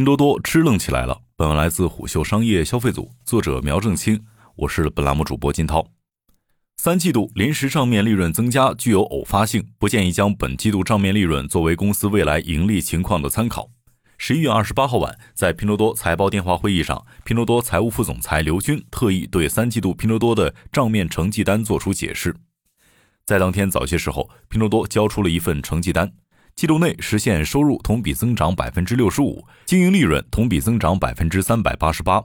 拼多多支棱起来了。本文来自虎嗅商业消费组，作者苗正清，我是本栏目主播金涛。三季度临时账面利润增加具有偶发性，不建议将本季度账面利润作为公司未来盈利情况的参考。十一月二十八号晚，在拼多多财报电话会议上，拼多多财务副总裁刘军特意对三季度拼多多的账面成绩单作出解释。在当天早些时候，拼多多交出了一份成绩单，季度内实现收入同比增长百分之六十五，经营利润同比增长百分之三百八十八。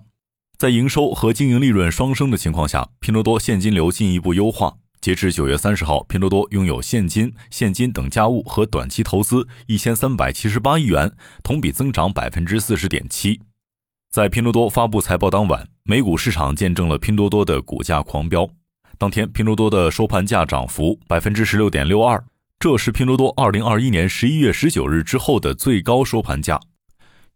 在营收和经营利润双升的情况下，拼多多现金流进一步优化。截至九月三十号，拼多多拥有现金、现金等价物和短期投资一千三百七十八亿元，同比增长百分之四十点七。在拼多多发布财报当晚，美股市场见证了拼多多的股价狂飙。当天，拼多多的收盘价涨幅百分之十六点六二，这是拼多多二零二一年十一月十九日之后的最高收盘价。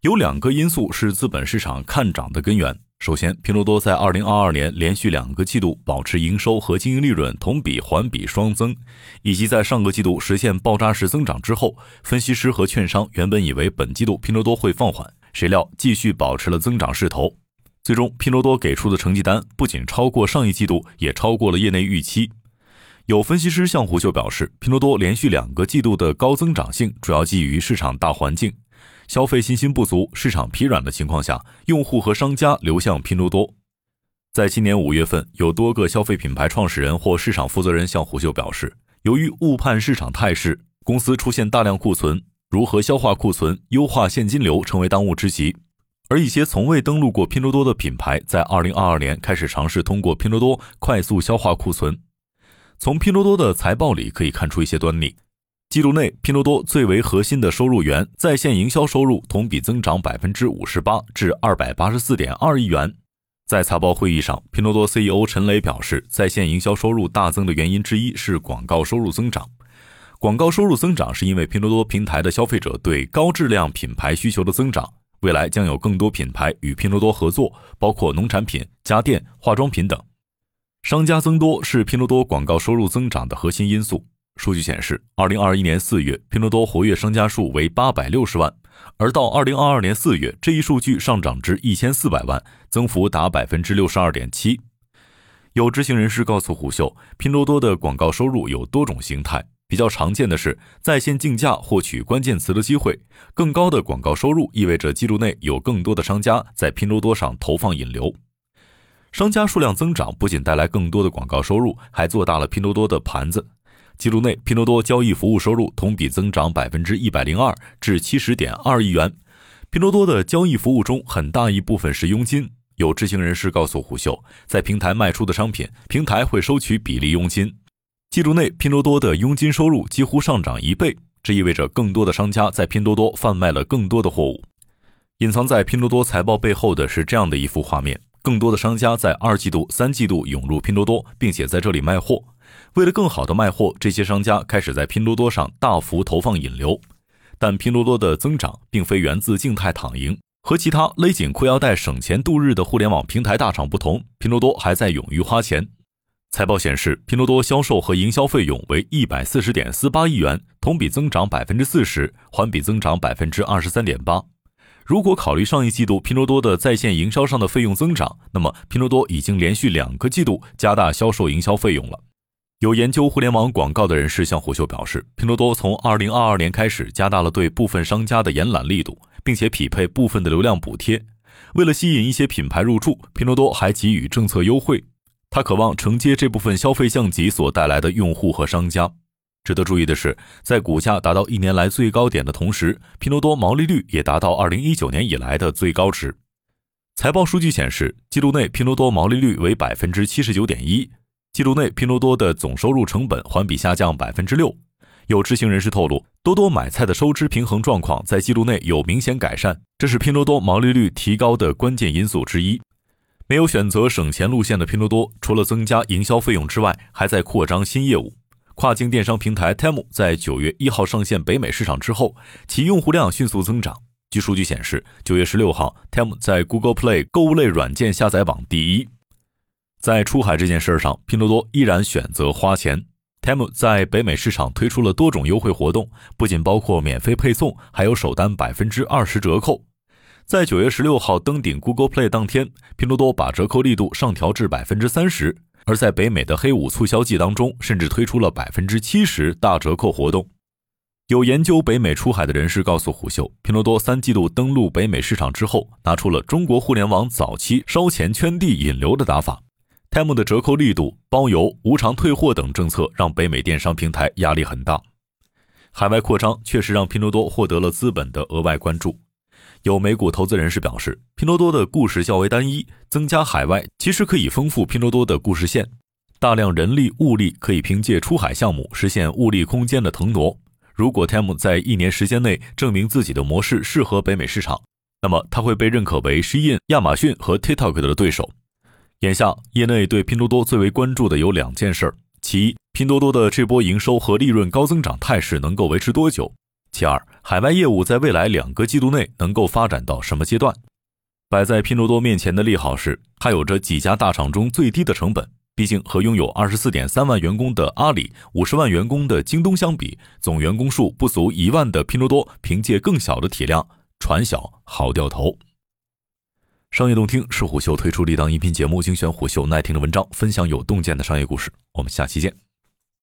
有两个因素是资本市场看涨的根源。首先，拼多多在二零二二年连续两个季度保持营收和经营利润同比、环比双增，以及在上个季度实现爆炸式增长之后，分析师和券商原本以为本季度拼多多会放缓，谁料继续保持了增长势头。最终，拼多多给出的成绩单不仅超过上一季度，也超过了业内预期。有分析师向胡秀表示，拼多多连续两个季度的高增长性主要基于市场大环境。消费信心不足、市场疲软的情况下，用户和商家流向拼多多。在今年五月份，有多个消费品牌创始人或市场负责人向胡秀表示，由于误判市场态势，公司出现大量库存，如何消化库存、优化现金流成为当务之急。而一些从未登录过拼多多的品牌，在二零二二年开始尝试通过拼多多快速消化库存。从拼多多的财报里可以看出一些端倪。季度内，拼多多最为核心的收入源在线营销收入同比增长百分之五十八，至二百八十四点二亿元。在财报会议上，拼多多 CEO 陈磊表示，在线营销收入大增的原因之一是广告收入增长。广告收入增长是因为拼多多平台的消费者对高质量品牌需求的增长。未来将有更多品牌与拼多多合作，包括农产品、家电、化妆品等。商家增多是拼多多广告收入增长的核心因素。数据显示，二零二一年四月，拼多多活跃商家数为八百六十万，而到二零二二年四月，这一数据上涨至一千四百万，增幅达百分之六十二点七。有知情人士告诉虎嗅，拼多多的广告收入有多种形态，比较常见的是在线竞价获取关键词的机会。更高的广告收入意味着记录内有更多的商家在拼多多上投放引流。商家数量增长不仅带来更多的广告收入，还做大了拼多多的盘子。季度内，拼多多交易服务收入同比增长百分之一百零二，至七十点二亿元。拼多多的交易服务中，很大一部分是佣金。有知情人士告诉虎嗅，在平台卖出的商品，平台会收取比例佣金。季度内，拼多多的佣金收入几乎上涨一倍，这意味着更多的商家在拼多多贩卖了更多的货物。隐藏在拼多多财报背后的是这样的一幅画面：更多的商家在二季度、三季度涌入拼多多，并且在这里卖货。为了更好的卖货，这些商家开始在拼多多上大幅投放引流。但拼多多的增长并非源自静态躺赢，和其他勒紧裤腰带省钱度日的互联网平台大厂不同，拼多多还在勇于花钱。财报显示，拼多多销售和营销费用为一百四十点四八亿元，同比增长百分之四十，环比增长百分之二十三点八。如果考虑上一季度拼多多的在线营销上的费用增长，那么拼多多已经连续两个季度加大销售营销费用了。有研究互联网广告的人士向虎嗅表示，拼多多从二零二二年开始加大了对部分商家的延揽力度，并且匹配部分的流量补贴。为了吸引一些品牌入驻，拼多多还给予政策优惠。他渴望承接这部分消费降级所带来的用户和商家。值得注意的是，在股价达到一年来最高点的同时，拼多多毛利率也达到二零一九年以来的最高值。财报数据显示，季度内拼多多毛利率为百分之七十九点一。季度内，拼多多的总收入成本环比下降百分之六。有知情人士透露，多多买菜的收支平衡状况在季度内有明显改善，这是拼多多毛利率提高的关键因素之一。没有选择省钱路线的拼多多，除了增加营销费用之外，还在扩张新业务。跨境电商平台 Temu 在九月一号上线北美市场之后，其用户量迅速增长。据数据显示，九月十六号，Temu 在 Google Play 购物类软件下载榜第一。在出海这件事上，拼多多依然选择花钱。Temu 在北美市场推出了多种优惠活动，不仅包括免费配送，还有首单百分之二十折扣。在九月十六号登顶 Google Play 当天，拼多多把折扣力度上调至百分之三十；而在北美的黑五促销季当中，甚至推出了百分之七十大折扣活动。有研究北美出海的人士告诉虎嗅，拼多多三季度登陆北美市场之后，拿出了中国互联网早期烧钱圈地引流的打法。Temu 的折扣力度、包邮、无偿退货等政策，让北美电商平台压力很大。海外扩张确实让拼多多获得了资本的额外关注。有美股投资人士表示，拼多多的故事较为单一，增加海外其实可以丰富拼多多的故事线。大量人力物力可以凭借出海项目实现物力空间的腾挪。如果 Temu 在一年时间内证明自己的模式适合北美市场，那么它会被认可为 Shein、亚马逊和 TikTok 的对手。眼下，业内对拼多多最为关注的有两件事：其一，拼多多的这波营收和利润高增长态势能够维持多久？其二，海外业务在未来两个季度内能够发展到什么阶段？摆在拼多多面前的利好是，它有着几家大厂中最低的成本。毕竟和拥有二十四点三万员工的阿里、五十万员工的京东相比，总员工数不足一万的拼多多，凭借更小的体量，船小好掉头。商业洞听是虎嗅推出的一档音频节目，精选虎嗅耐听的文章，分享有洞见的商业故事。我们下期见。